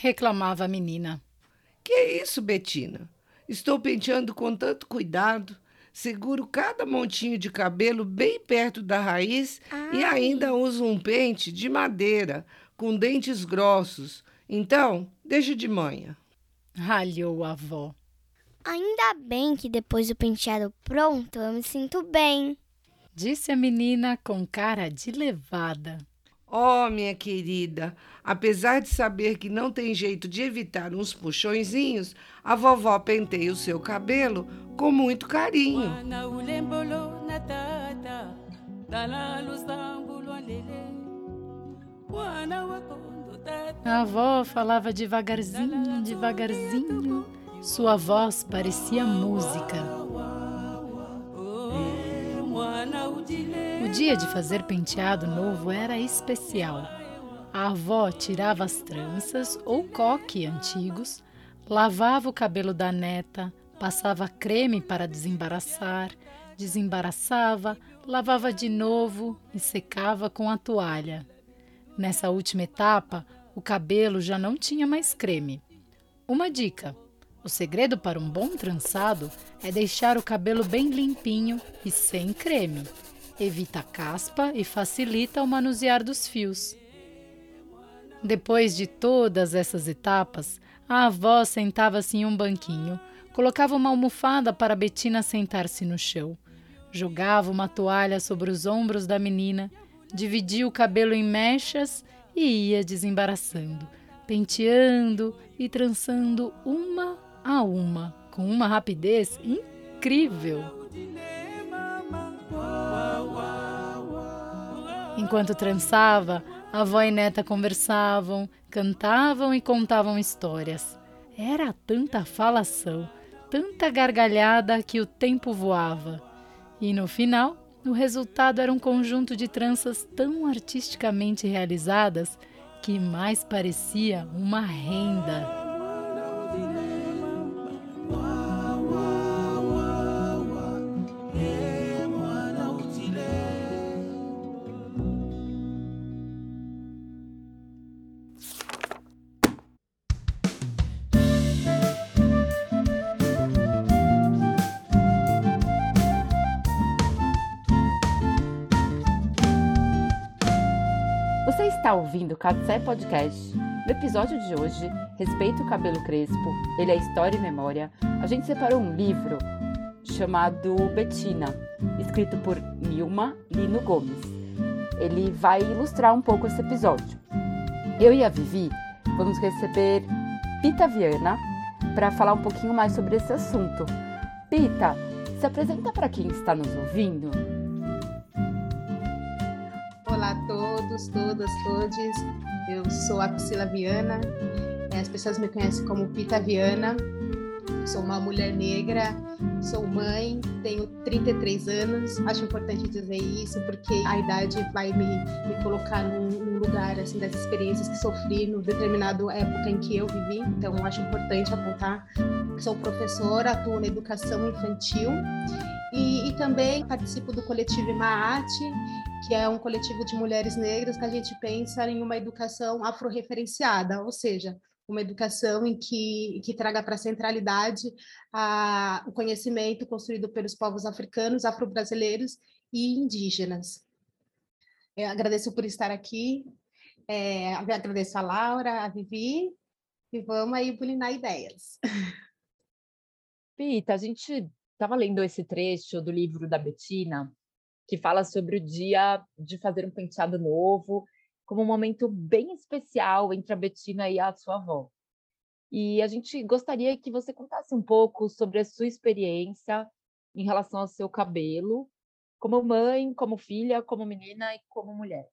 reclamava a menina. Que é isso, Betina? Estou penteando com tanto cuidado. Seguro cada montinho de cabelo bem perto da raiz Ai. e ainda uso um pente de madeira com dentes grossos. Então, deixa de manhã. Ralhou a avó. Ainda bem que depois do penteado pronto eu me sinto bem, disse a menina com cara de levada. Oh, minha querida, apesar de saber que não tem jeito de evitar uns puxõezinhos, a vovó penteia o seu cabelo com muito carinho. A avó falava devagarzinho, devagarzinho. Sua voz parecia música. Dia de fazer penteado novo era especial. A avó tirava as tranças ou coque antigos, lavava o cabelo da neta, passava creme para desembaraçar, desembaraçava, lavava de novo e secava com a toalha. Nessa última etapa, o cabelo já não tinha mais creme. Uma dica: o segredo para um bom trançado é deixar o cabelo bem limpinho e sem creme. Evita caspa e facilita o manusear dos fios. Depois de todas essas etapas, a avó sentava-se em um banquinho, colocava uma almofada para Betina sentar-se no chão, jogava uma toalha sobre os ombros da menina, dividia o cabelo em mechas e ia desembaraçando, penteando e trançando uma a uma, com uma rapidez incrível. Enquanto trançava, avó e neta conversavam, cantavam e contavam histórias. Era tanta falação, tanta gargalhada que o tempo voava. E no final, o resultado era um conjunto de tranças tão artisticamente realizadas que mais parecia uma renda. Está ouvindo o Catsé Podcast. No episódio de hoje, Respeito o Cabelo Crespo, ele é História e Memória, a gente separou um livro chamado Betina, escrito por Nilma Lino Gomes. Ele vai ilustrar um pouco esse episódio. Eu e a Vivi vamos receber Pita Viana para falar um pouquinho mais sobre esse assunto. Pita, se apresenta para quem está nos ouvindo. Olá a todos, todas, todos. Eu sou a Priscila Viana. As pessoas me conhecem como Pita Viana. Sou uma mulher negra, sou mãe, tenho 33 anos. Acho importante dizer isso porque a idade vai me, me colocar num, num, lugar assim das experiências que sofri no determinado época em que eu vivi. Então acho importante apontar. Sou professora, atuo na educação infantil e, e, também participo do coletivo Maate, que é um coletivo de mulheres negras que a gente pensa em uma educação afro-referenciada, ou seja, uma educação em que, que traga para a centralidade o conhecimento construído pelos povos africanos, afro-brasileiros e indígenas. Eu agradeço por estar aqui, é, agradeço a Laura, a Vivi, e vamos aí bulinar ideias. Pita, a gente estava lendo esse trecho do livro da Betina, que fala sobre o dia de fazer um penteado novo, como um momento bem especial entre a Betina e a sua avó. E a gente gostaria que você contasse um pouco sobre a sua experiência em relação ao seu cabelo, como mãe, como filha, como menina e como mulher.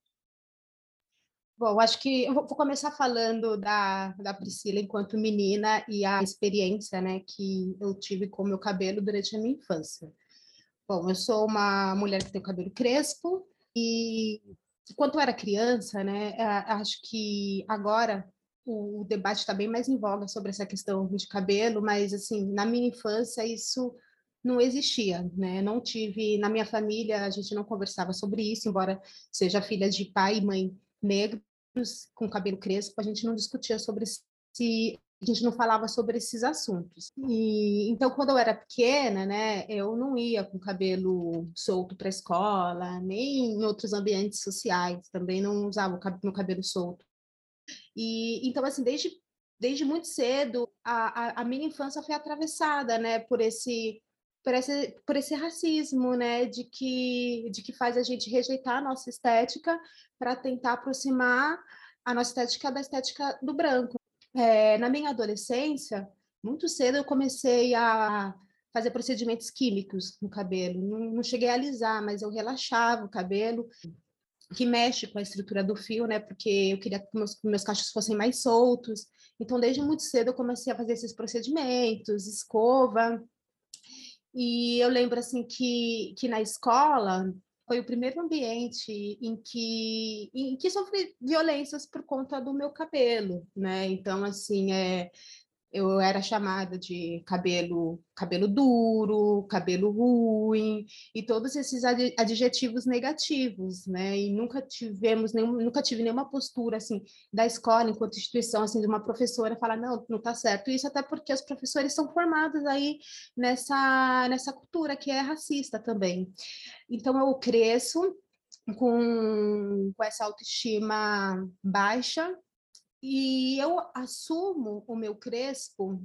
Bom, acho que eu vou começar falando da, da Priscila enquanto menina e a experiência né, que eu tive com o meu cabelo durante a minha infância. Bom, eu sou uma mulher que tem o cabelo crespo e quando eu era criança, né, acho que agora o, debate está bem mais em voga sobre essa questão de cabelo, mas assim, na minha infância isso não existia, né? Não tive na minha família, a gente não conversava sobre isso, embora seja filha de pai e mãe negros com cabelo crespo, a gente não discutia sobre se a gente não falava sobre esses assuntos. E então, quando eu era pequena, né, eu não ia com cabelo solto para a escola, nem em outros ambientes sociais, também não usava meu cabelo solto. E então, assim, desde desde muito cedo, a, a, a minha infância foi atravessada, né, por esse por esse, por esse racismo, né, de que, de que faz a gente rejeitar a nossa estética para tentar aproximar a nossa estética da estética do branco. É, na minha adolescência, muito cedo eu comecei a fazer procedimentos químicos no cabelo. Não, não cheguei a alisar, mas eu relaxava o cabelo, que mexe com a estrutura do fio, né? Porque eu queria que meus, meus cachos fossem mais soltos. Então, desde muito cedo eu comecei a fazer esses procedimentos, escova. E eu lembro assim que, que na escola foi o primeiro ambiente em que, em que sofri violências por conta do meu cabelo, né? Então, assim, é, eu era chamada de cabelo cabelo duro, cabelo ruim e todos esses adjetivos negativos, né? E nunca tivemos nenhum, nunca tive nenhuma postura assim da escola enquanto instituição assim de uma professora falar não, não tá certo. Isso até porque os professores são formados aí nessa nessa cultura que é racista também. Então eu cresço com, com essa autoestima baixa, e eu assumo o meu crespo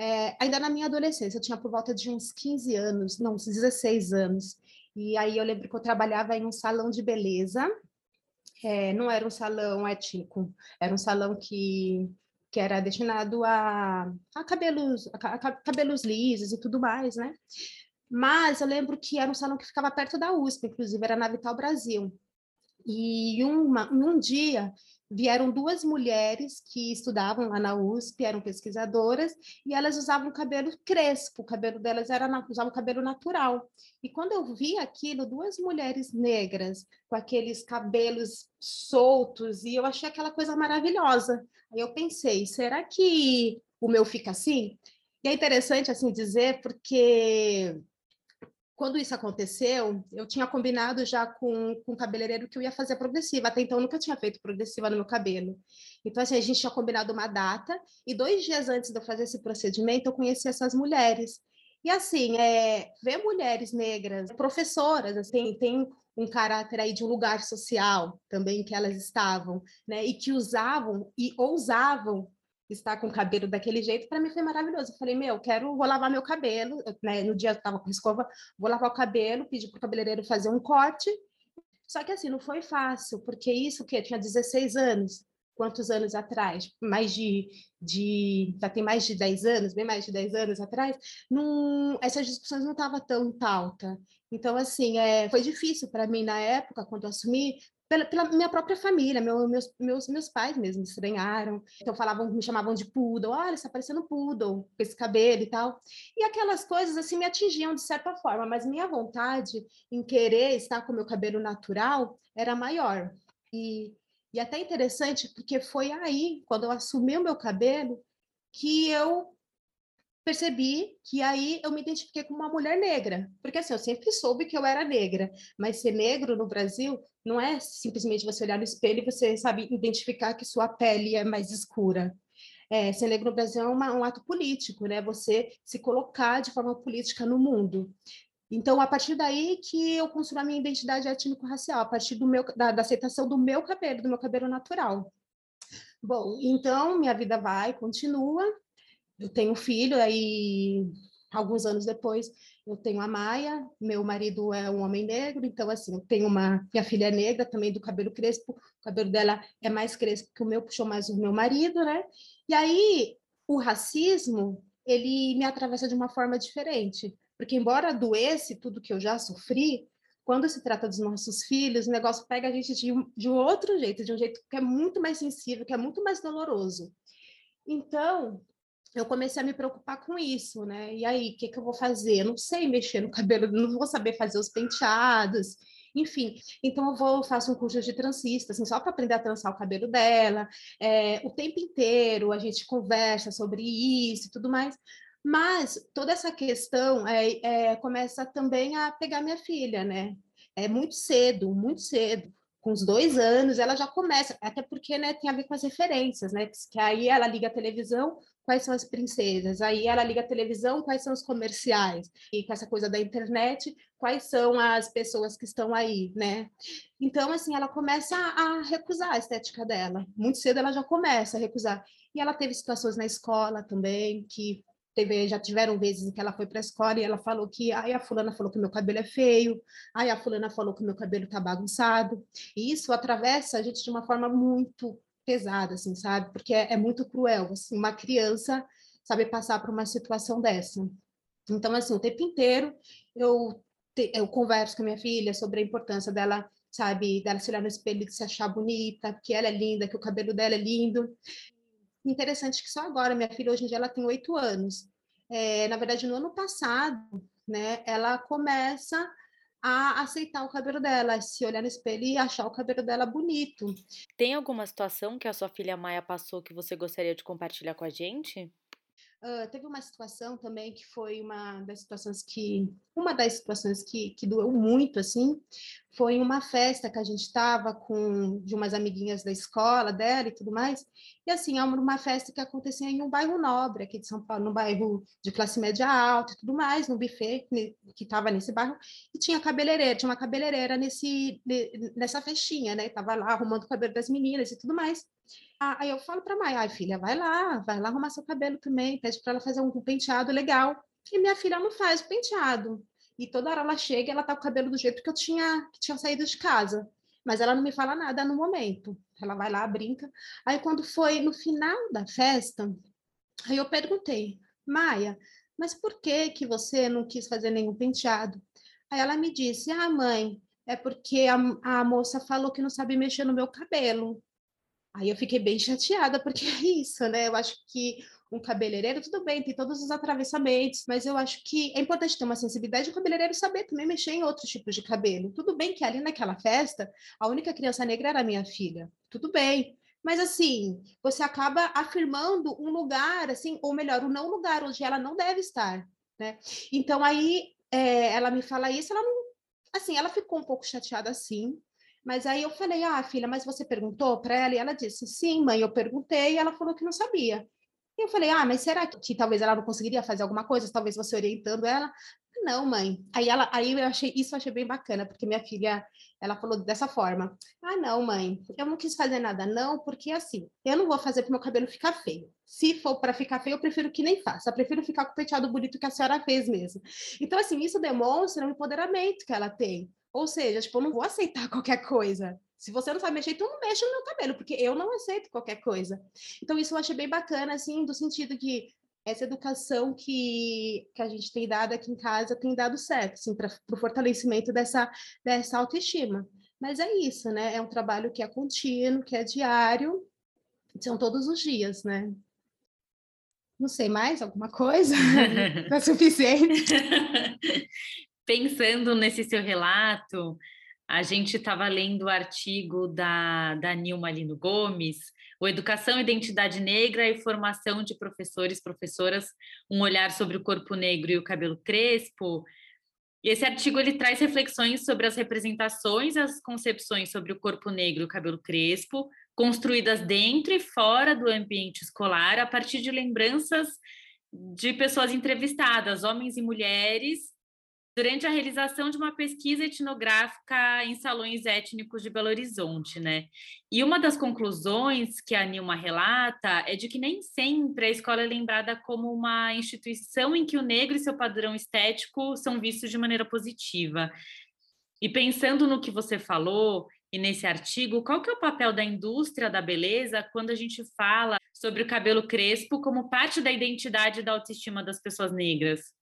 é, ainda na minha adolescência, eu tinha por volta de uns 15 anos, não, uns 16 anos. E aí eu lembro que eu trabalhava em um salão de beleza, é, não era um salão étnico, era um salão que, que era destinado a, a, cabelos, a, a cabelos lisos e tudo mais, né? Mas eu lembro que era um salão que ficava perto da USP, inclusive, era na Vital Brasil. E uma, um dia vieram duas mulheres que estudavam lá na USP, eram pesquisadoras, e elas usavam cabelo crespo, o cabelo delas era usavam cabelo natural. E quando eu vi aquilo, duas mulheres negras com aqueles cabelos soltos, e eu achei aquela coisa maravilhosa. Aí eu pensei, será que o meu fica assim? E é interessante assim dizer, porque quando isso aconteceu, eu tinha combinado já com, com o cabeleireiro que eu ia fazer progressiva. Até então, eu nunca tinha feito progressiva no meu cabelo. Então, assim, a gente tinha combinado uma data, e dois dias antes de eu fazer esse procedimento, eu conheci essas mulheres. E, assim, é, ver mulheres negras, professoras, assim, tem um caráter aí de um lugar social também que elas estavam, né? E que usavam e ousavam estar com o cabelo daquele jeito, para mim foi maravilhoso. Eu falei, meu, quero, vou lavar meu cabelo, né? No dia eu estava com escova, vou lavar o cabelo, pedi para o cabeleireiro fazer um corte. Só que assim, não foi fácil, porque isso que eu tinha 16 anos, quantos anos atrás? Mais de, de já tem mais de 10 anos, bem mais de 10 anos atrás, não, essas discussões não estavam tão pauta. Então, assim, é, foi difícil para mim na época, quando eu assumi, pela, pela, minha própria família, meu, meus, meus, meus pais mesmo estranharam, então falavam, me chamavam de poodle, olha, está parecendo poodle, com esse cabelo e tal, e aquelas coisas assim me atingiam de certa forma, mas minha vontade em querer estar com meu cabelo natural era maior, e, e até interessante, porque foi aí, quando eu assumi o meu cabelo, que eu percebi que aí eu me identifiquei como uma mulher negra, porque assim, eu sempre soube que eu era negra, mas ser negro no Brasil não é simplesmente você olhar no espelho e você sabe identificar que sua pele é mais escura. É, ser negro no Brasil é uma, um ato político, né? Você se colocar de forma política no mundo. Então, a partir daí que eu construo a minha identidade étnico-racial, a partir do meu, da, da aceitação do meu cabelo, do meu cabelo natural. Bom, então minha vida vai, continua, eu tenho um filho, aí alguns anos depois eu tenho a Maia, meu marido é um homem negro, então assim, eu tenho uma, minha filha é negra também do cabelo crespo, o cabelo dela é mais crespo que o meu, puxou mais o meu marido, né? E aí o racismo, ele me atravessa de uma forma diferente, porque embora doesse tudo que eu já sofri, quando se trata dos nossos filhos, o negócio pega a gente de de um outro jeito, de um jeito que é muito mais sensível, que é muito mais doloroso. Então, eu comecei a me preocupar com isso, né? E aí, o que, que eu vou fazer? Eu não sei mexer no cabelo, não vou saber fazer os penteados, enfim. Então, eu vou faço um curso de transista, assim, só para aprender a trançar o cabelo dela. É, o tempo inteiro a gente conversa sobre isso e tudo mais. Mas toda essa questão é, é, começa também a pegar minha filha, né? É muito cedo, muito cedo. Com os dois anos, ela já começa, até porque né, tem a ver com as referências, né? Que aí ela liga a televisão, quais são as princesas, aí ela liga a televisão, quais são os comerciais, e com essa coisa da internet, quais são as pessoas que estão aí, né? Então, assim, ela começa a recusar a estética dela. Muito cedo ela já começa a recusar. E ela teve situações na escola também, que teve, já tiveram vezes em que ela foi para a escola e ela falou que aí a fulana falou que meu cabelo é feio, aí a fulana falou que meu cabelo está bagunçado. E isso atravessa a gente de uma forma muito pesada, assim, sabe? Porque é, é muito cruel, assim, uma criança saber passar por uma situação dessa. Então, assim, o tempo inteiro eu, te, eu converso com a minha filha sobre a importância dela sabe, dela se olhar no espelho e se achar bonita, que ela é linda, que o cabelo dela é lindo. Interessante que só agora, minha filha hoje em dia ela tem oito anos. É, na verdade, no ano passado, né, ela começa a aceitar o cabelo dela, se olhar no espelho e achar o cabelo dela bonito. Tem alguma situação que a sua filha Maia passou que você gostaria de compartilhar com a gente? Uh, teve uma situação também que foi uma das situações que uma das situações que, que doeu muito assim foi uma festa que a gente estava com de umas amiguinhas da escola dela e tudo mais e assim é uma festa que acontecia em um bairro nobre aqui de São Paulo no bairro de classe média alta e tudo mais no buffet que estava nesse bairro e tinha cabeleireira tinha uma cabeleireira nesse nessa festinha né estava lá arrumando o cabelo das meninas e tudo mais Aí eu falo para Maia, filha, vai lá, vai lá arrumar seu cabelo também, pede para ela fazer um penteado legal. E minha filha não faz penteado. E toda hora ela chega e ela tá com o cabelo do jeito que eu tinha, que tinha saído de casa. Mas ela não me fala nada no momento. Ela vai lá, brinca. Aí quando foi no final da festa, aí eu perguntei, Maia, mas por que que você não quis fazer nenhum penteado? Aí ela me disse, ah, mãe, é porque a, a moça falou que não sabe mexer no meu cabelo. Aí eu fiquei bem chateada, porque é isso, né? Eu acho que um cabeleireiro, tudo bem, tem todos os atravessamentos, mas eu acho que é importante ter uma sensibilidade de o cabeleireiro saber também mexer em outros tipos de cabelo. Tudo bem que ali naquela festa, a única criança negra era minha filha. Tudo bem. Mas assim, você acaba afirmando um lugar, assim, ou melhor, um não lugar onde ela não deve estar, né? Então aí é, ela me fala isso, ela não, assim, ela ficou um pouco chateada assim, mas aí eu falei, ah, filha, mas você perguntou para ela? E ela disse, sim, mãe, eu perguntei, e ela falou que não sabia. E eu falei, ah, mas será que talvez ela não conseguiria fazer alguma coisa? Talvez você orientando ela? Não, mãe. Aí ela, aí eu achei isso eu achei bem bacana, porque minha filha, ela falou dessa forma: "Ah, não, mãe, eu não quis fazer nada não, porque assim, eu não vou fazer para meu cabelo ficar feio. Se for para ficar feio, eu prefiro que nem faça. Eu prefiro ficar com o penteado bonito que a senhora fez mesmo". Então assim, isso demonstra o empoderamento que ela tem. Ou seja, tipo, eu não vou aceitar qualquer coisa. Se você não sabe mexer, então não mexe no meu cabelo, porque eu não aceito qualquer coisa. Então, isso eu achei bem bacana, assim, do sentido que essa educação que, que a gente tem dado aqui em casa tem dado certo, assim, para o fortalecimento dessa, dessa autoestima. Mas é isso, né? É um trabalho que é contínuo, que é diário, são todos os dias, né? Não sei mais alguma coisa? Não é suficiente? pensando nesse seu relato, a gente estava lendo o artigo da, da Nilma Lino Gomes, o Educação Identidade Negra e Formação de Professores, Professoras, um olhar sobre o corpo negro e o cabelo crespo. E esse artigo ele traz reflexões sobre as representações as concepções sobre o corpo negro e o cabelo crespo, construídas dentro e fora do ambiente escolar, a partir de lembranças de pessoas entrevistadas, homens e mulheres, durante a realização de uma pesquisa etnográfica em salões étnicos de Belo Horizonte, né? E uma das conclusões que a Nilma relata é de que nem sempre a escola é lembrada como uma instituição em que o negro e seu padrão estético são vistos de maneira positiva. E pensando no que você falou e nesse artigo, qual que é o papel da indústria da beleza quando a gente fala sobre o cabelo crespo como parte da identidade e da autoestima das pessoas negras?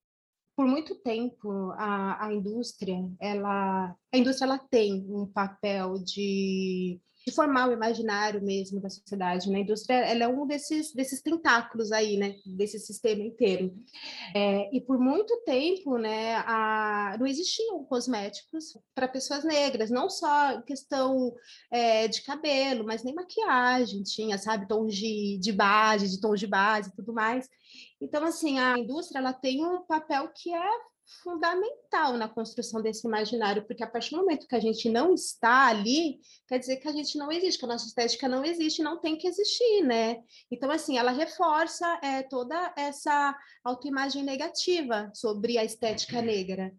Por muito tempo a, a indústria ela a indústria ela tem um papel de, de formar o imaginário mesmo da sociedade né? a indústria ela é um desses desses tentáculos aí né? Desse sistema inteiro. É, e por muito tempo né a, não existiam cosméticos para pessoas negras não só questão é, de cabelo mas nem maquiagem tinha sabe? Tons de, de base de tons de base e tudo mais. Então, assim, a indústria ela tem um papel que é fundamental na construção desse imaginário, porque a partir do momento que a gente não está ali, quer dizer que a gente não existe, que a nossa estética não existe, não tem que existir, né? Então, assim, ela reforça é, toda essa autoimagem negativa sobre a estética negra.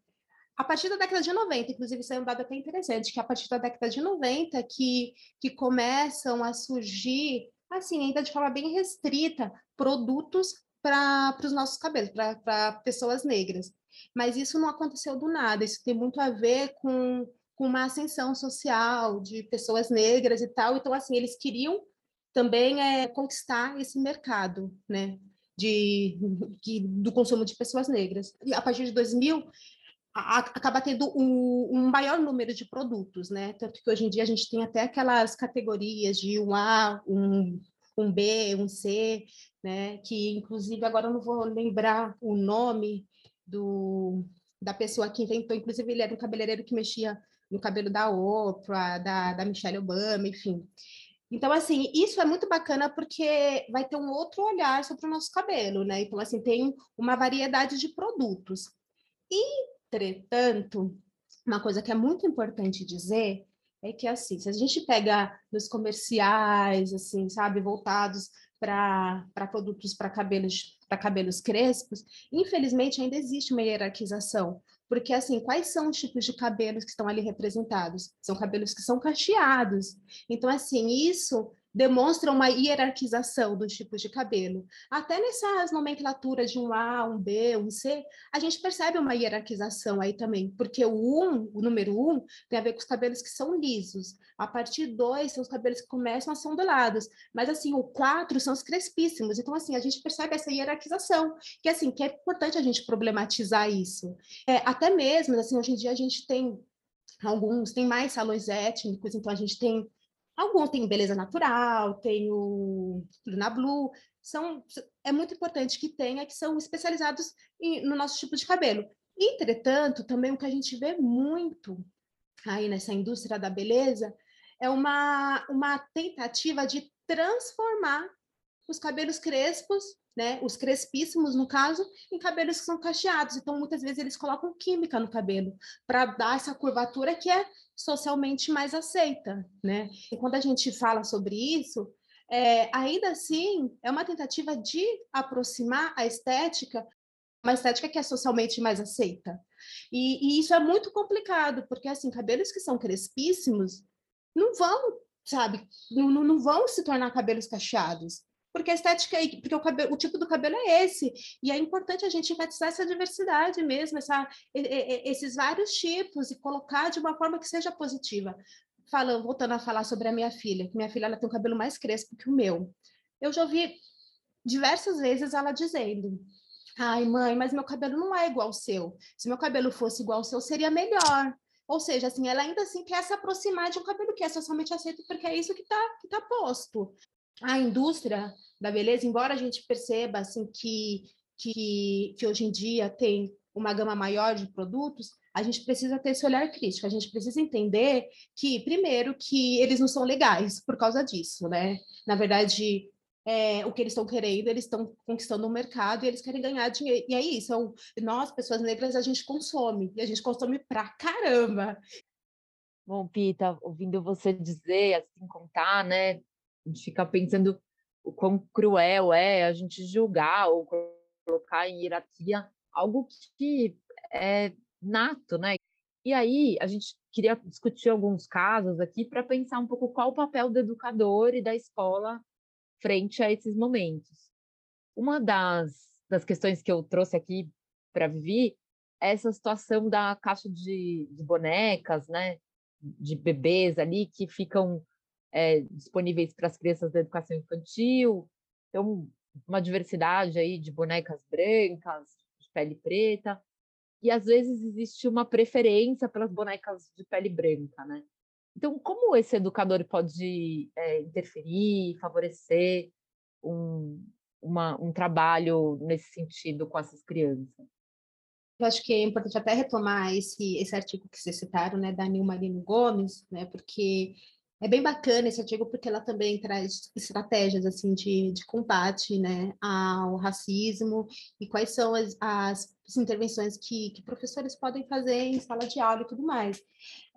A partir da década de 90, inclusive, isso é um dado até interessante, que a partir da década de 90 que, que começam a surgir, assim, ainda de forma bem restrita, produtos para os nossos cabelos, para pessoas negras. Mas isso não aconteceu do nada, isso tem muito a ver com, com uma ascensão social de pessoas negras e tal. Então, assim, eles queriam também é, conquistar esse mercado, né? De, de, do consumo de pessoas negras. E a partir de 2000, a, acaba tendo um, um, maior número de produtos, né? Tanto que hoje em dia a gente tem até aquelas categorias de um A, um, um B, um C, né? Que inclusive agora eu não vou lembrar o nome do, da pessoa que inventou, inclusive ele era um cabeleireiro que mexia no cabelo da Oprah, da, da Michelle Obama, enfim. Então, assim, isso é muito bacana porque vai ter um outro olhar sobre o nosso cabelo, né? Então, assim, tem uma variedade de produtos. Entretanto, uma coisa que é muito importante dizer é que, assim, se a gente pega nos comerciais, assim, sabe, voltados para produtos para cabelos para cabelos crespos, infelizmente ainda existe uma hierarquização, porque assim, quais são os tipos de cabelos que estão ali representados? São cabelos que são cacheados. Então assim, isso demonstra uma hierarquização dos tipos de cabelo. Até nessas nomenclaturas de um A, um B, um C, a gente percebe uma hierarquização aí também, porque o 1, o número 1, tem a ver com os cabelos que são lisos. A partir 2 são os cabelos que começam a ser ondulados. Mas assim, o 4 são os crespíssimos. Então assim, a gente percebe essa hierarquização, que assim, que é importante a gente problematizar isso. É, até mesmo, assim, hoje em dia a gente tem alguns, tem mais salões étnicos, então a gente tem Alguns têm beleza natural, tem o Luna Blue, são, é muito importante que tenha, que são especializados em, no nosso tipo de cabelo. Entretanto, também o que a gente vê muito aí nessa indústria da beleza é uma, uma tentativa de transformar os cabelos crespos né, os crespíssimos, no caso, em cabelos que são cacheados. Então, muitas vezes, eles colocam química no cabelo para dar essa curvatura que é socialmente mais aceita. Né? E quando a gente fala sobre isso, é, ainda assim, é uma tentativa de aproximar a estética, uma estética que é socialmente mais aceita. E, e isso é muito complicado, porque, assim, cabelos que são crespíssimos não vão, sabe, não, não vão se tornar cabelos cacheados porque a estética, porque o, cabelo, o tipo do cabelo é esse, e é importante a gente enfatizar essa diversidade mesmo, essa, esses vários tipos, e colocar de uma forma que seja positiva. Falando, voltando a falar sobre a minha filha, que minha filha ela tem um cabelo mais crespo que o meu. Eu já ouvi diversas vezes ela dizendo: Ai, mãe, mas meu cabelo não é igual ao seu. Se meu cabelo fosse igual ao seu, seria melhor. Ou seja, assim, ela ainda assim quer se aproximar de um cabelo que é socialmente aceito, porque é isso que está que tá posto a indústria da beleza, embora a gente perceba assim que, que, que hoje em dia tem uma gama maior de produtos, a gente precisa ter esse olhar crítico, a gente precisa entender que, primeiro, que eles não são legais por causa disso, né? Na verdade, é, o que eles estão querendo, eles estão conquistando o mercado e eles querem ganhar dinheiro. E é isso, é nós, pessoas negras, a gente consome, e a gente consome pra caramba. Bom, Pita, ouvindo você dizer, assim, contar, né, a gente fica pensando o quão cruel é a gente julgar ou colocar em hierarquia algo que é nato, né? E aí a gente queria discutir alguns casos aqui para pensar um pouco qual o papel do educador e da escola frente a esses momentos. Uma das, das questões que eu trouxe aqui para Vivi é essa situação da caixa de, de bonecas, né? De bebês ali que ficam é, disponíveis para as crianças da educação infantil. Então, uma diversidade aí de bonecas brancas, de pele preta. E às vezes existe uma preferência pelas bonecas de pele branca, né? Então, como esse educador pode é, interferir, favorecer um, uma, um trabalho nesse sentido com essas crianças? Eu acho que é importante até retomar esse, esse artigo que vocês citaram, né, da Nil Marino Gomes, né, porque é bem bacana esse artigo porque ela também traz estratégias assim de, de combate né, ao racismo e quais são as, as intervenções que, que, professores podem fazer em sala de aula e tudo mais.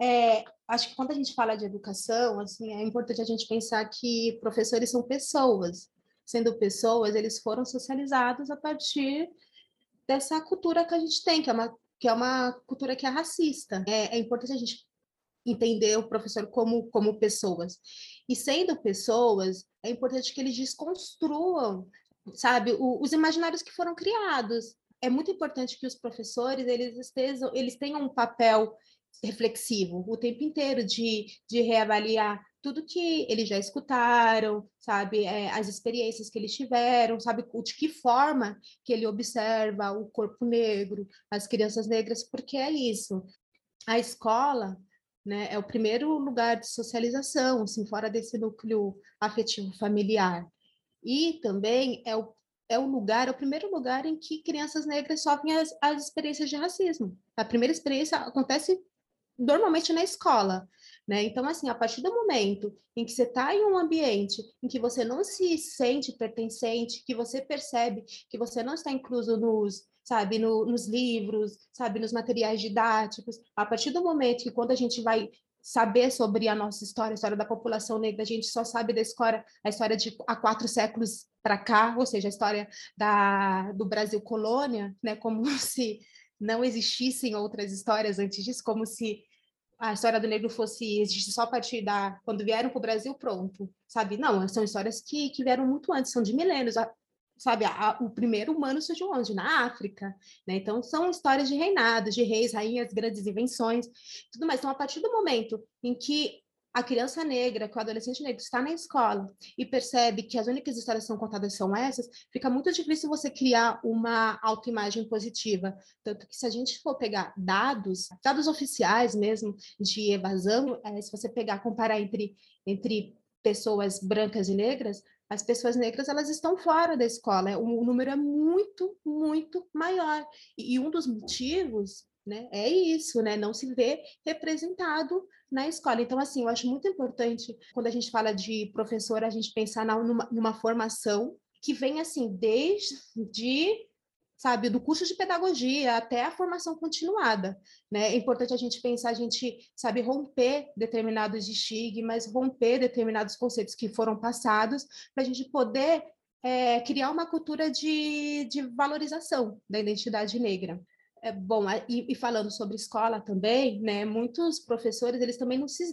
É, acho que quando a gente fala de educação, assim, é importante a gente pensar que professores são pessoas. Sendo pessoas, eles foram socializados a partir dessa cultura que a gente tem, que é uma, que é uma cultura que é racista. É, é importante a gente entender o professor como, como pessoas. E sendo pessoas, é importante que eles desconstruam, sabe, o, os imaginários que foram criados. É muito importante que os professores eles estejam, eles tenham um papel reflexivo o tempo inteiro de, de reavaliar tudo que eles já escutaram, sabe, é, as experiências que eles tiveram, sabe, de que forma que ele observa o corpo negro, as crianças negras, porque é isso. A escola, né? É o primeiro lugar de socialização, assim, fora desse núcleo afetivo familiar. E também é o, é o lugar, é o primeiro lugar em que crianças negras sofrem as, as experiências de racismo. A primeira experiência acontece normalmente na escola, né? Então, assim, a partir do momento em que você está em um ambiente em que você não se sente pertencente, que você percebe que você não está incluso nos sabe, no, nos livros, sabe, nos materiais didáticos. A partir do momento que quando a gente vai saber sobre a nossa história, a história da população negra, a gente só sabe da história, a história de há quatro séculos para cá, ou seja, a história da, do Brasil colônia, né, como se não existissem outras histórias antes disso, como se a história do negro fosse existir só a partir da quando vieram para o Brasil, pronto, sabe? Não, são histórias que, que vieram muito antes, são de milênios sabe, a, o primeiro humano surgiu onde? Na África, né? Então são histórias de reinados, de reis, rainhas, grandes invenções, tudo mais. Então a partir do momento em que a criança negra, que o adolescente negro está na escola e percebe que as únicas histórias que são contadas são essas, fica muito difícil você criar uma autoimagem positiva. Tanto que se a gente for pegar dados, dados oficiais mesmo de evasão, é, se você pegar, comparar entre, entre pessoas brancas e negras, as pessoas negras elas estão fora da escola, o número é muito, muito maior. E, um dos motivos né, é isso, né, não se vê representado na escola. Então, assim, eu acho muito importante, quando a gente fala de professor, a gente pensar numa, numa formação que vem, assim, desde sabe, do curso de pedagogia até a formação continuada, né? É importante a gente pensar, a gente, sabe, romper determinados estigmas, romper determinados conceitos que foram passados, para a gente poder é, criar uma cultura de, de valorização da identidade negra. É, bom, e, e falando sobre escola também, né, muitos professores, eles também não se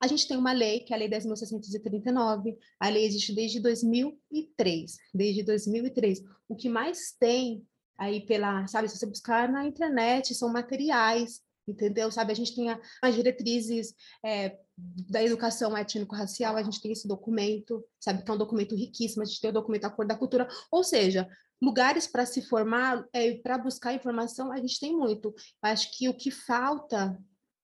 a gente tem uma lei, que é a Lei 10.639, a lei existe desde 2003, desde 2003. O que mais tem aí pela, sabe, se você buscar na internet, são materiais, entendeu? Sabe, a gente tem as diretrizes é, da educação étnico-racial, a gente tem esse documento, sabe, que é um documento riquíssimo, a gente tem o documento Acordo da Cultura, ou seja, lugares para se formar, é, para buscar informação, a gente tem muito. Acho que o que falta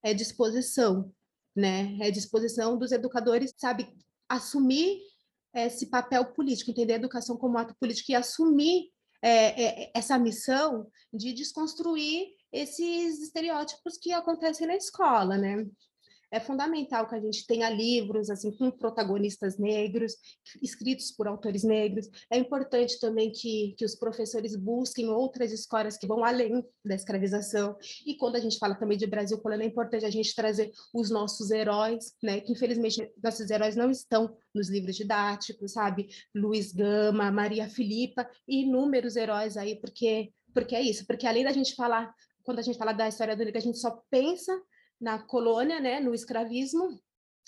é disposição, né? É disposição dos educadores, sabe, assumir esse papel político, entender a educação como ato político e assumir é, é, essa missão de desconstruir esses estereótipos que acontecem na escola, né? É fundamental que a gente tenha livros assim com protagonistas negros, escritos por autores negros. É importante também que, que os professores busquem outras escolas que vão além da escravização. E quando a gente fala também de Brasil colônia, é importante a gente trazer os nossos heróis, né? Que infelizmente nossos heróis não estão nos livros didáticos, sabe? Luiz Gama, Maria Filipa e inúmeros heróis aí, porque porque é isso, porque além da gente falar, quando a gente fala da história do negro, a gente só pensa na colônia, né, no escravismo,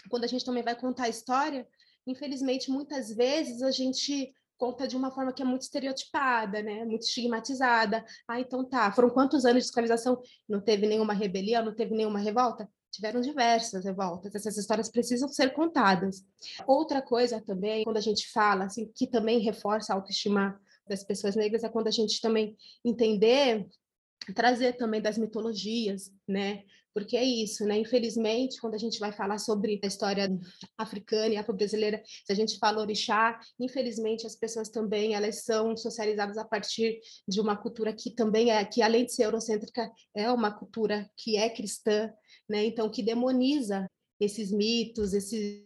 quando a gente também vai contar a história, infelizmente, muitas vezes a gente conta de uma forma que é muito estereotipada, né, muito estigmatizada. Ah, então tá, foram quantos anos de escravização? Não teve nenhuma rebelião, não teve nenhuma revolta? Tiveram diversas revoltas, essas histórias precisam ser contadas. Outra coisa também, quando a gente fala, assim, que também reforça a autoestima das pessoas negras, é quando a gente também entender, trazer também das mitologias, né, porque é isso, né? Infelizmente, quando a gente vai falar sobre a história africana e afro-brasileira, se a gente fala orixá, infelizmente as pessoas também elas são socializadas a partir de uma cultura que também é, que além de ser eurocêntrica, é uma cultura que é cristã, né? Então que demoniza esses mitos, esses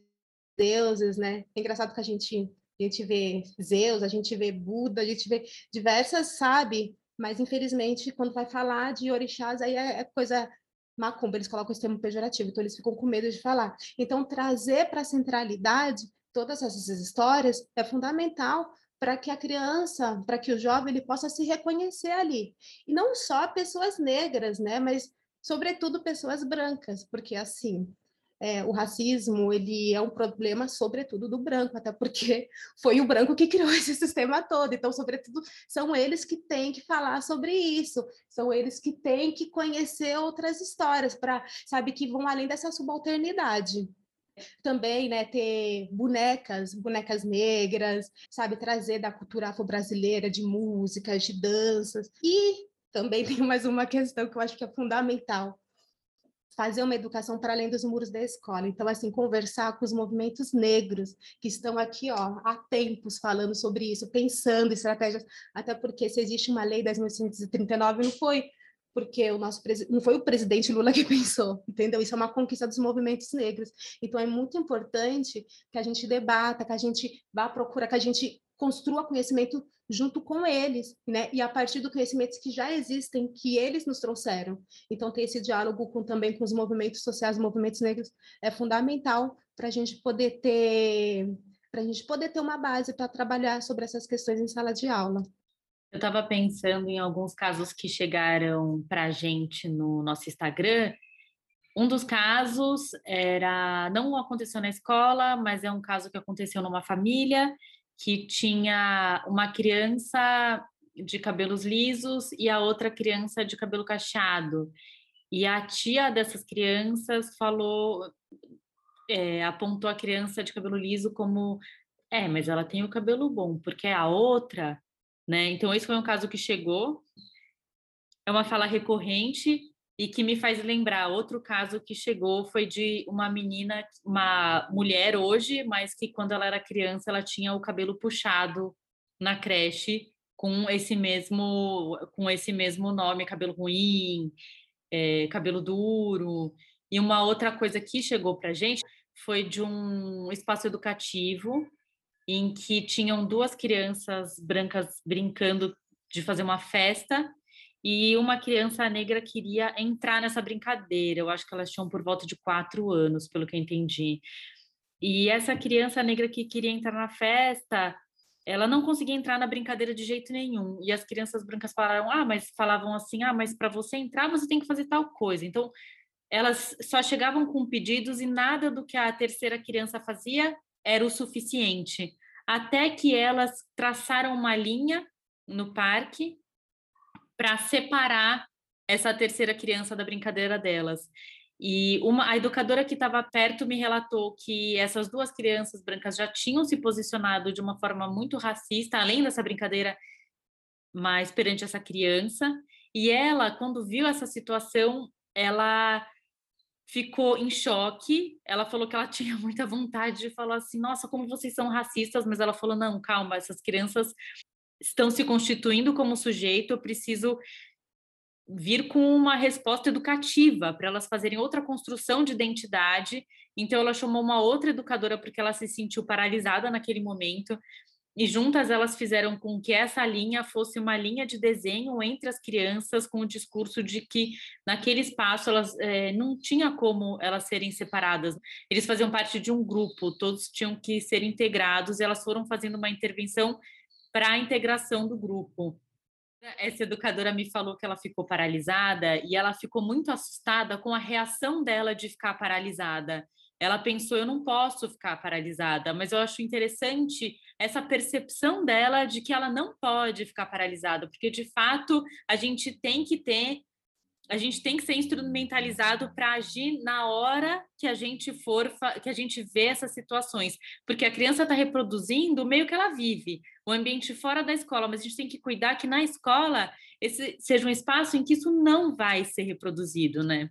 deuses, né? É engraçado que a gente a gente vê Zeus, a gente vê Buda, a gente vê diversas, sabe? Mas infelizmente quando vai falar de orixás aí é, é coisa macumba, eles colocam esse termo pejorativo, então eles ficam com medo de falar. Então trazer para a centralidade todas essas histórias é fundamental para que a criança, para que o jovem ele possa se reconhecer ali. E não só pessoas negras, né, mas sobretudo pessoas brancas, porque assim, é, o racismo ele é um problema sobretudo do branco, até porque foi o branco que criou esse sistema todo. Então, sobretudo, são eles que têm que falar sobre isso, são eles que têm que conhecer outras histórias para, sabe, que vão além dessa subalternidade também, né, ter bonecas, bonecas negras, sabe, trazer da cultura afro-brasileira de músicas, de danças. E também tem mais uma questão que eu acho que é fundamental, fazer uma educação para além dos muros da escola. Então, assim, conversar com os movimentos negros que estão aqui, ó, há tempos falando sobre isso, pensando estratégias, até porque se existe uma lei 10.939, não foi porque o nosso não foi o presidente Lula que pensou, entendeu? Isso é uma conquista dos movimentos negros. Então é muito importante que a gente debata, que a gente vá à procura, que a gente construa conhecimento junto com eles, né? E a partir do conhecimentos que já existem, que eles nos trouxeram. Então ter esse diálogo com, também com os movimentos sociais, movimentos negros é fundamental para a gente poder ter para a gente poder ter uma base para trabalhar sobre essas questões em sala de aula. Eu estava pensando em alguns casos que chegaram para a gente no nosso Instagram. Um dos casos era não aconteceu na escola, mas é um caso que aconteceu numa família que tinha uma criança de cabelos lisos e a outra criança de cabelo cacheado. E a tia dessas crianças falou, é, apontou a criança de cabelo liso como é, mas ela tem o cabelo bom, porque a outra né? Então, esse foi um caso que chegou, é uma fala recorrente e que me faz lembrar outro caso que chegou foi de uma menina, uma mulher hoje, mas que quando ela era criança ela tinha o cabelo puxado na creche com esse mesmo com esse mesmo nome, cabelo ruim, é, cabelo duro. E uma outra coisa que chegou para gente foi de um espaço educativo em que tinham duas crianças brancas brincando de fazer uma festa e uma criança negra queria entrar nessa brincadeira. Eu acho que elas tinham por volta de quatro anos, pelo que eu entendi. E essa criança negra que queria entrar na festa, ela não conseguia entrar na brincadeira de jeito nenhum. E as crianças brancas falaram: "Ah, mas falavam assim: "Ah, mas para você entrar, você tem que fazer tal coisa". Então, elas só chegavam com pedidos e nada do que a terceira criança fazia era o suficiente, até que elas traçaram uma linha no parque para separar essa terceira criança da brincadeira delas. E uma, a educadora que estava perto me relatou que essas duas crianças brancas já tinham se posicionado de uma forma muito racista, além dessa brincadeira, mas perante essa criança. E ela, quando viu essa situação, ela ficou em choque. Ela falou que ela tinha muita vontade de falar assim: nossa, como vocês são racistas, mas ela falou: não, calma, essas crianças estão se constituindo como sujeito, eu preciso vir com uma resposta educativa para elas fazerem outra construção de identidade. Então ela chamou uma outra educadora porque ela se sentiu paralisada naquele momento e juntas elas fizeram com que essa linha fosse uma linha de desenho entre as crianças, com o discurso de que naquele espaço elas é, não tinha como elas serem separadas. Eles faziam parte de um grupo, todos tinham que ser integrados. E elas foram fazendo uma intervenção para a integração do grupo. Essa educadora me falou que ela ficou paralisada e ela ficou muito assustada com a reação dela de ficar paralisada ela pensou: eu não posso ficar paralisada, mas eu acho interessante essa percepção dela de que ela não pode ficar paralisada, porque de fato a gente tem que ter, a gente tem que ser instrumentalizado para agir na hora que a gente for, que a gente vê essas situações, porque a criança está reproduzindo o meio que ela vive, o ambiente fora da escola, mas a gente tem que cuidar que na escola esse seja um espaço em que isso não vai ser reproduzido, né?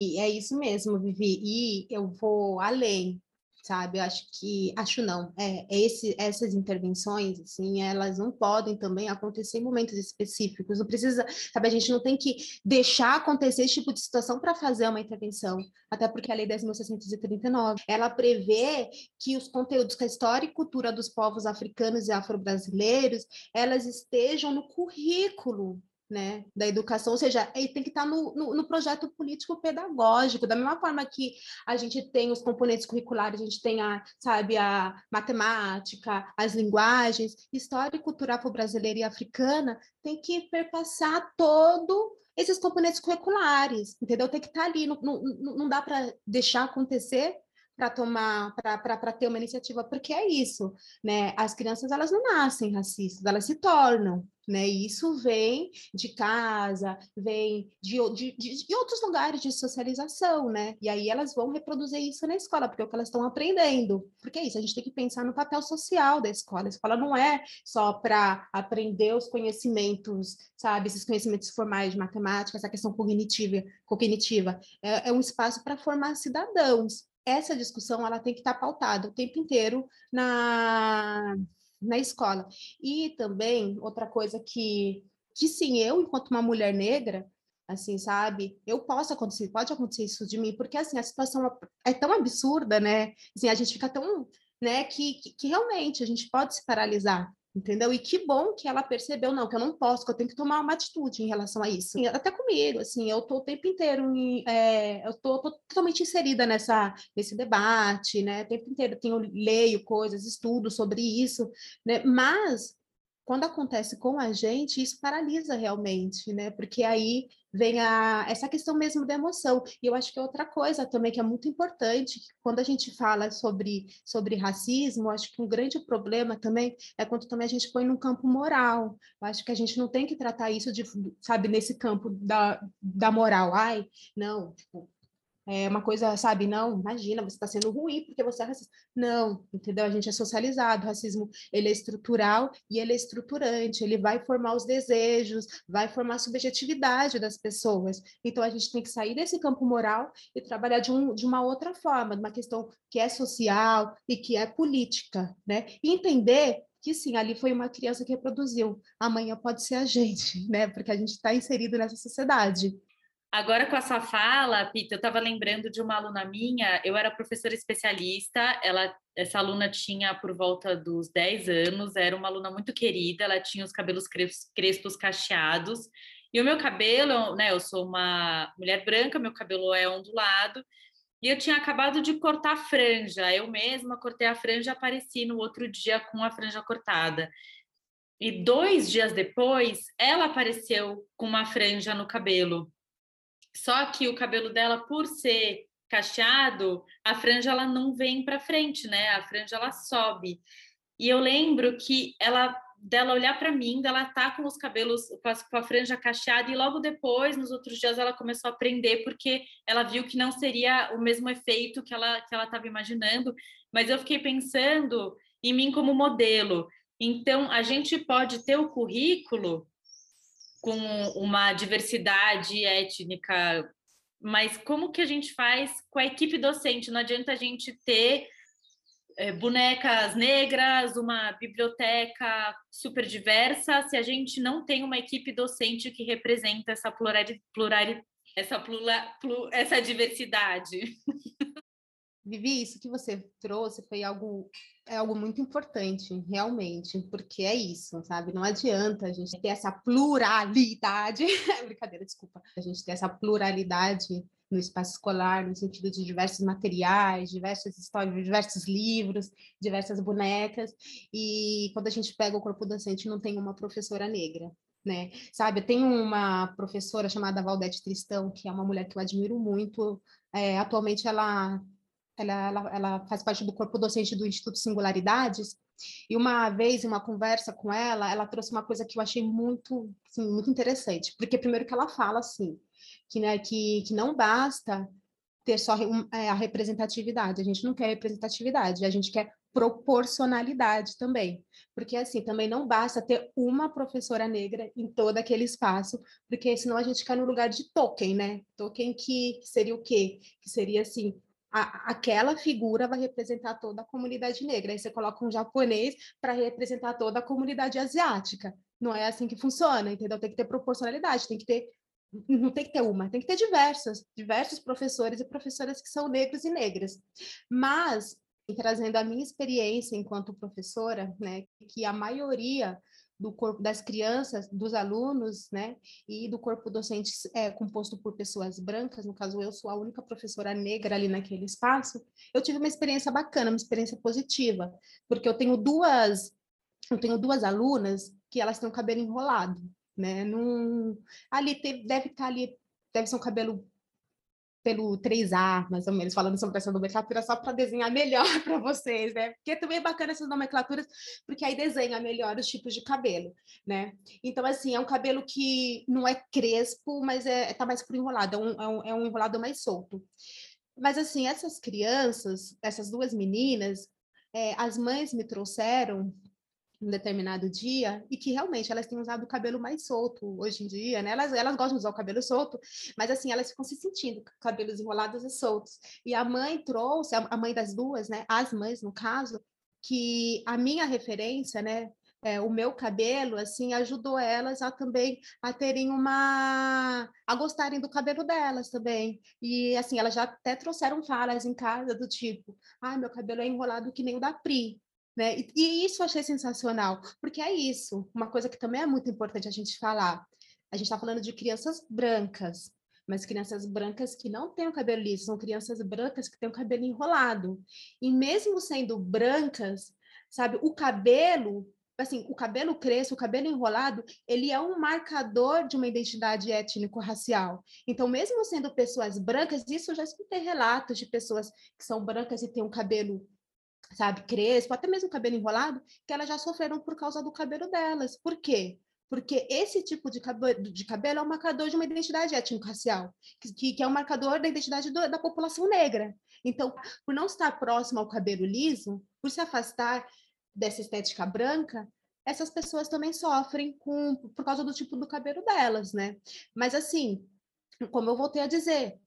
E é isso mesmo, Vivi. E eu vou além. Sabe? Eu acho que, acho não, é, é, esse, essas intervenções, assim, elas não podem também acontecer em momentos específicos, não precisa, sabe, a gente não tem que deixar acontecer esse tipo de situação para fazer uma intervenção, até porque a Lei 10.639, ela prevê que os conteúdos que a história e cultura dos povos africanos e afro-brasileiros, elas estejam no currículo né, da educação, ou seja, ele tem que estar no, no, no, projeto político pedagógico, da mesma forma que a gente tem os componentes curriculares, a gente tem a, sabe, a matemática, as linguagens, história e cultura afro-brasileira e africana, tem que perpassar todo esses componentes curriculares, entendeu? Tem que estar ali, não, não, não dá para deixar acontecer para tomar, para ter uma iniciativa, porque é isso, né? As crianças elas não nascem racistas, elas se tornam, né? Isso vem de casa, vem de, de, de, de, outros lugares de socialização, né? E aí elas vão reproduzir isso na escola, porque é o que elas estão aprendendo. Porque é isso, a gente tem que pensar no papel social da escola. A escola não é só para aprender os conhecimentos, sabe? Esses conhecimentos formais de matemática, essa questão cognitiva, cognitiva. É, é um espaço para formar cidadãos essa discussão ela tem que estar pautada o tempo inteiro na, na escola. E também, outra coisa que, que sim, eu, enquanto uma mulher negra, assim, sabe? Eu posso acontecer, pode acontecer isso de mim, porque assim, a situação é tão absurda, né? Assim, a gente fica tão, né, que, que, que realmente a gente pode se paralisar entendeu? E que bom que ela percebeu, não, que eu não posso, que eu tenho que tomar uma atitude em relação a isso. Até comigo, assim, eu tô o tempo inteiro, em, é, eu tô, tô, totalmente inserida nessa, nesse debate, né? O tempo inteiro tenho, leio coisas, estudo sobre isso, né? Mas quando acontece com a gente, isso paralisa realmente, né? Porque aí vem a, essa questão mesmo da emoção. E eu acho que é outra coisa também que é muito importante, quando a gente fala sobre, sobre racismo, acho que um grande problema também é quando também a gente põe no campo moral. Eu acho que a gente não tem que tratar isso de, sabe, nesse campo da, da moral. Ai, não, tipo, é uma coisa, sabe, não, imagina, você está sendo ruim porque você é racista. Não, entendeu? A gente é socializado, o racismo, ele é estrutural e ele é estruturante, ele vai formar os desejos, vai formar a subjetividade das pessoas. Então, a gente tem que sair desse campo moral e trabalhar de, um, de uma outra forma, de uma questão que é social e que é política, né? E entender que sim, ali foi uma criança que reproduziu, amanhã pode ser a gente, né? Porque a gente está inserido nessa sociedade. Agora, com a sua fala, Pita, eu estava lembrando de uma aluna minha, eu era professora especialista, ela, essa aluna tinha por volta dos 10 anos, era uma aluna muito querida, ela tinha os cabelos crespos cacheados, e o meu cabelo, né, eu sou uma mulher branca, meu cabelo é ondulado, e eu tinha acabado de cortar a franja, eu mesma cortei a franja e apareci no outro dia com a franja cortada. E dois dias depois, ela apareceu com uma franja no cabelo. Só que o cabelo dela, por ser cacheado, a franja ela não vem para frente, né? A franja ela sobe. E eu lembro que ela dela olhar para mim, dela tá com os cabelos com a, com a, franja cacheada e logo depois, nos outros dias ela começou a aprender porque ela viu que não seria o mesmo efeito que ela que ela estava imaginando, mas eu fiquei pensando em mim como modelo. Então, a gente pode ter o currículo com uma diversidade étnica, mas como que a gente faz com a equipe docente? Não adianta a gente ter é, bonecas negras, uma biblioteca super diversa, se a gente não tem uma equipe docente que representa essa pluralidade, essa, plura, essa diversidade. Vivi, isso que você trouxe foi algo é algo muito importante, realmente, porque é isso, sabe? Não adianta a gente ter essa pluralidade, brincadeira, desculpa, a gente ter essa pluralidade no espaço escolar, no sentido de diversos materiais, diversas histórias, diversos livros, diversas bonecas, e quando a gente pega o corpo docente, não tem uma professora negra, né? Sabe, tenho uma professora chamada Valdete Tristão, que é uma mulher que eu admiro muito, é, atualmente ela ela, ela, ela faz parte do corpo docente do Instituto Singularidades, e uma vez, em uma conversa com ela, ela trouxe uma coisa que eu achei muito, assim, muito interessante, porque primeiro que ela fala assim, que, né, que, que não basta ter só é, a representatividade, a gente não quer representatividade, a gente quer proporcionalidade também, porque assim, também não basta ter uma professora negra em todo aquele espaço, porque senão a gente cai no lugar de token, né? Token que, que seria o quê? Que seria assim, a, aquela figura vai representar toda a comunidade negra. Aí você coloca um japonês para representar toda a comunidade asiática. Não é assim que funciona, entendeu? Tem que ter proporcionalidade, tem que ter não tem que ter uma, tem que ter diversas, diversos professores e professoras que são negros e negras. Mas, trazendo a minha experiência enquanto professora, né, que a maioria do corpo das crianças, dos alunos, né, e do corpo docente é composto por pessoas brancas, no caso eu sou a única professora negra ali naquele espaço, eu tive uma experiência bacana, uma experiência positiva, porque eu tenho duas eu tenho duas alunas que elas têm o cabelo enrolado, né? Num, ali deve estar tá ali, deve ser um cabelo pelo 3A, mais ou menos, falando sobre essa nomenclatura, só para desenhar melhor para vocês, né? Porque também é bacana essas nomenclaturas, porque aí desenha melhor os tipos de cabelo, né? Então, assim, é um cabelo que não é crespo, mas é, tá mais pro enrolado, é um, é um, é um enrolado mais solto. Mas, assim, essas crianças, essas duas meninas, é, as mães me trouxeram um determinado dia e que realmente elas têm usado o cabelo mais solto hoje em dia, né? Elas, elas gostam de usar o cabelo solto, mas assim, elas ficam se sentindo com cabelos enrolados e soltos. E a mãe trouxe, a mãe das duas, né? As mães, no caso, que a minha referência, né? É, o meu cabelo, assim, ajudou elas a também a terem uma... a gostarem do cabelo delas também. E, assim, elas já até trouxeram falas em casa do tipo, ai, meu cabelo é enrolado que nem o da Pri. Né? E, e isso eu achei sensacional, porque é isso, uma coisa que também é muito importante a gente falar. A gente está falando de crianças brancas, mas crianças brancas que não têm o cabelo liso, são crianças brancas que têm o cabelo enrolado. E mesmo sendo brancas, sabe, o cabelo, assim, o cabelo crespo, o cabelo enrolado, ele é um marcador de uma identidade étnico-racial. Então, mesmo sendo pessoas brancas, isso eu já escutei relatos de pessoas que são brancas e têm um cabelo sabe, crespo, até mesmo cabelo enrolado, que elas já sofreram por causa do cabelo delas. Por quê? Porque esse tipo de cabelo, de cabelo é um marcador de uma identidade étnico-racial, que, que, é um marcador da identidade do, da população negra. Então, por não estar próximo ao cabelo liso, por se afastar dessa estética branca, essas pessoas também sofrem com, por causa do tipo do cabelo delas, né? Mas, assim, como eu voltei a dizer,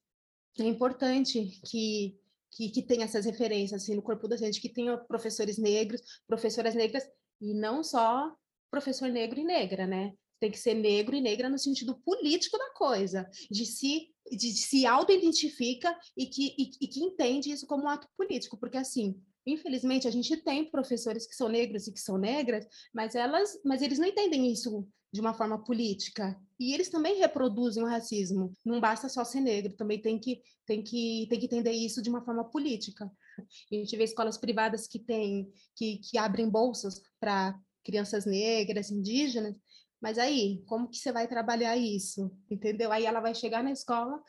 é importante que que, que tem essas referências assim, no corpo docente, que tenha professores negros, professoras negras, e não só professor negro e negra, né? Tem que ser negro e negra no sentido político da coisa, de se, de, de se auto-identifica e que, e, e que entende isso como um ato político, porque assim, infelizmente a gente tem professores que são negros e que são negras, mas elas, mas eles não entendem isso de uma forma política. E eles também reproduzem o racismo. Não basta só ser negro, também tem que, tem que, tem que entender isso de uma forma política. A gente vê escolas privadas que têm, que, que abrem bolsas para crianças negras, indígenas, mas aí, como que você vai trabalhar isso? Entendeu? Aí ela vai chegar na escola,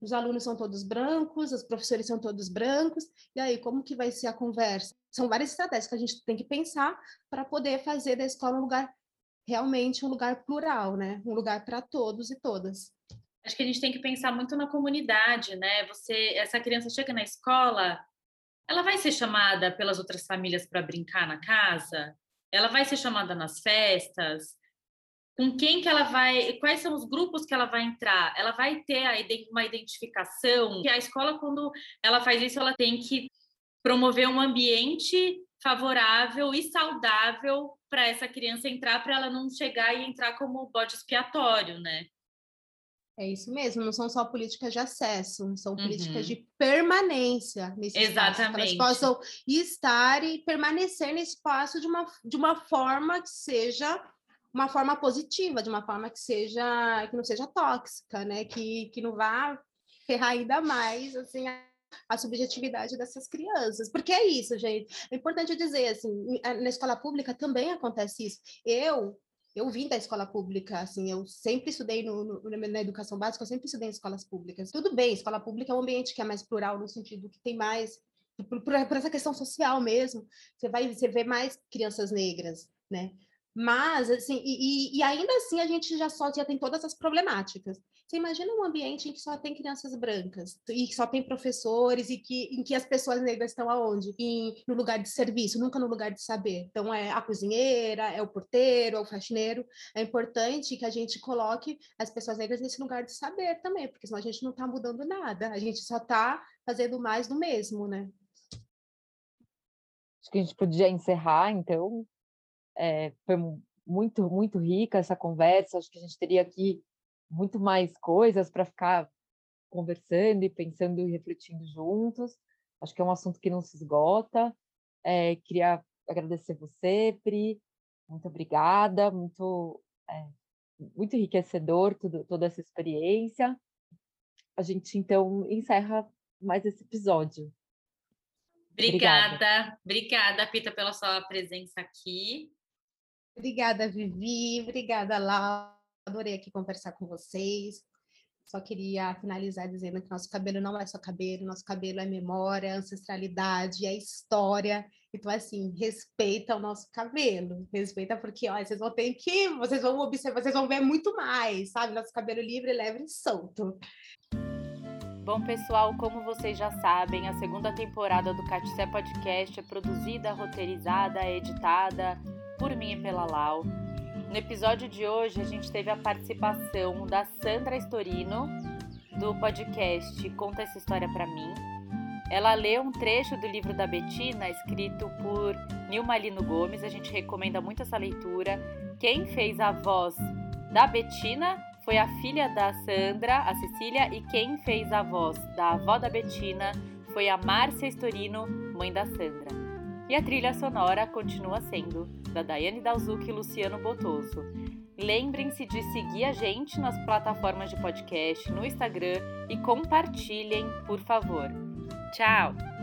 os alunos são todos brancos, os professores são todos brancos, e aí, como que vai ser a conversa? São várias estratégias que a gente tem que pensar para poder fazer da escola um lugar realmente um lugar plural, né? Um lugar para todos e todas. Acho que a gente tem que pensar muito na comunidade, né? Você, essa criança chega na escola, ela vai ser chamada pelas outras famílias para brincar na casa? Ela vai ser chamada nas festas? Com quem que ela vai? Quais são os grupos que ela vai entrar? Ela vai ter uma identificação? Que a escola, quando ela faz isso, ela tem que promover um ambiente favorável e saudável para essa criança entrar, para ela não chegar e entrar como bode expiatório, né? É isso mesmo, não são só políticas de acesso, são políticas uhum. de permanência nesse Exatamente. espaço, elas possam estar e permanecer nesse espaço de uma, de uma forma que seja uma forma positiva, de uma forma que seja que não seja tóxica, né? Que, que não vá ferrar ainda mais assim a subjetividade dessas crianças. Porque é isso, gente. É importante dizer, assim, na escola pública também acontece isso. Eu eu vim da escola pública, assim, eu sempre estudei no, no, na educação básica, eu sempre estudei em escolas públicas. Tudo bem, escola pública é um ambiente que é mais plural, no sentido que tem mais, por, por, por essa questão social mesmo, você vai, você vê mais crianças negras, né? Mas, assim, e, e, ainda assim a gente já só já tem todas as problemáticas. Você imagina um ambiente em que só tem crianças brancas e que só tem professores e que em que as pessoas negras estão aonde? Em, no lugar de serviço, nunca no lugar de saber. Então é a cozinheira, é o porteiro, é o faxineiro. É importante que a gente coloque as pessoas negras nesse lugar de saber também, porque senão a gente não está mudando nada. A gente só está fazendo mais do mesmo, né? Acho que a gente podia encerrar, então. É, foi muito, muito rica essa conversa. Acho que a gente teria aqui muito mais coisas para ficar conversando e pensando e refletindo juntos. Acho que é um assunto que não se esgota. É, queria agradecer você, Pri. Muito obrigada, muito, é, muito enriquecedor tudo, toda essa experiência. A gente então encerra mais esse episódio. Obrigada, obrigada, obrigada Pita, pela sua presença aqui. Obrigada, Vivi. Obrigada, Laura adorei aqui conversar com vocês. Só queria finalizar dizendo que nosso cabelo não é só cabelo, nosso cabelo é memória, ancestralidade, é história. Então, assim, respeita o nosso cabelo. Respeita porque, ó, vocês vão ter que, vocês vão observar, vocês vão ver muito mais, sabe? Nosso cabelo livre, leve e solto. Bom, pessoal, como vocês já sabem, a segunda temporada do Caticé Podcast é produzida, roteirizada, editada por mim e pela Lau. No episódio de hoje, a gente teve a participação da Sandra Estorino, do podcast Conta essa história para mim. Ela leu um trecho do livro da Betina, escrito por Nilma Lino Gomes. A gente recomenda muito essa leitura. Quem fez a voz da Betina foi a filha da Sandra, a Cecília, e quem fez a voz da avó da Betina foi a Márcia Estorino, mãe da Sandra. E a trilha sonora continua sendo da Daiane Dalzuc e Luciano Botoso. Lembrem-se de seguir a gente nas plataformas de podcast, no Instagram e compartilhem, por favor. Tchau!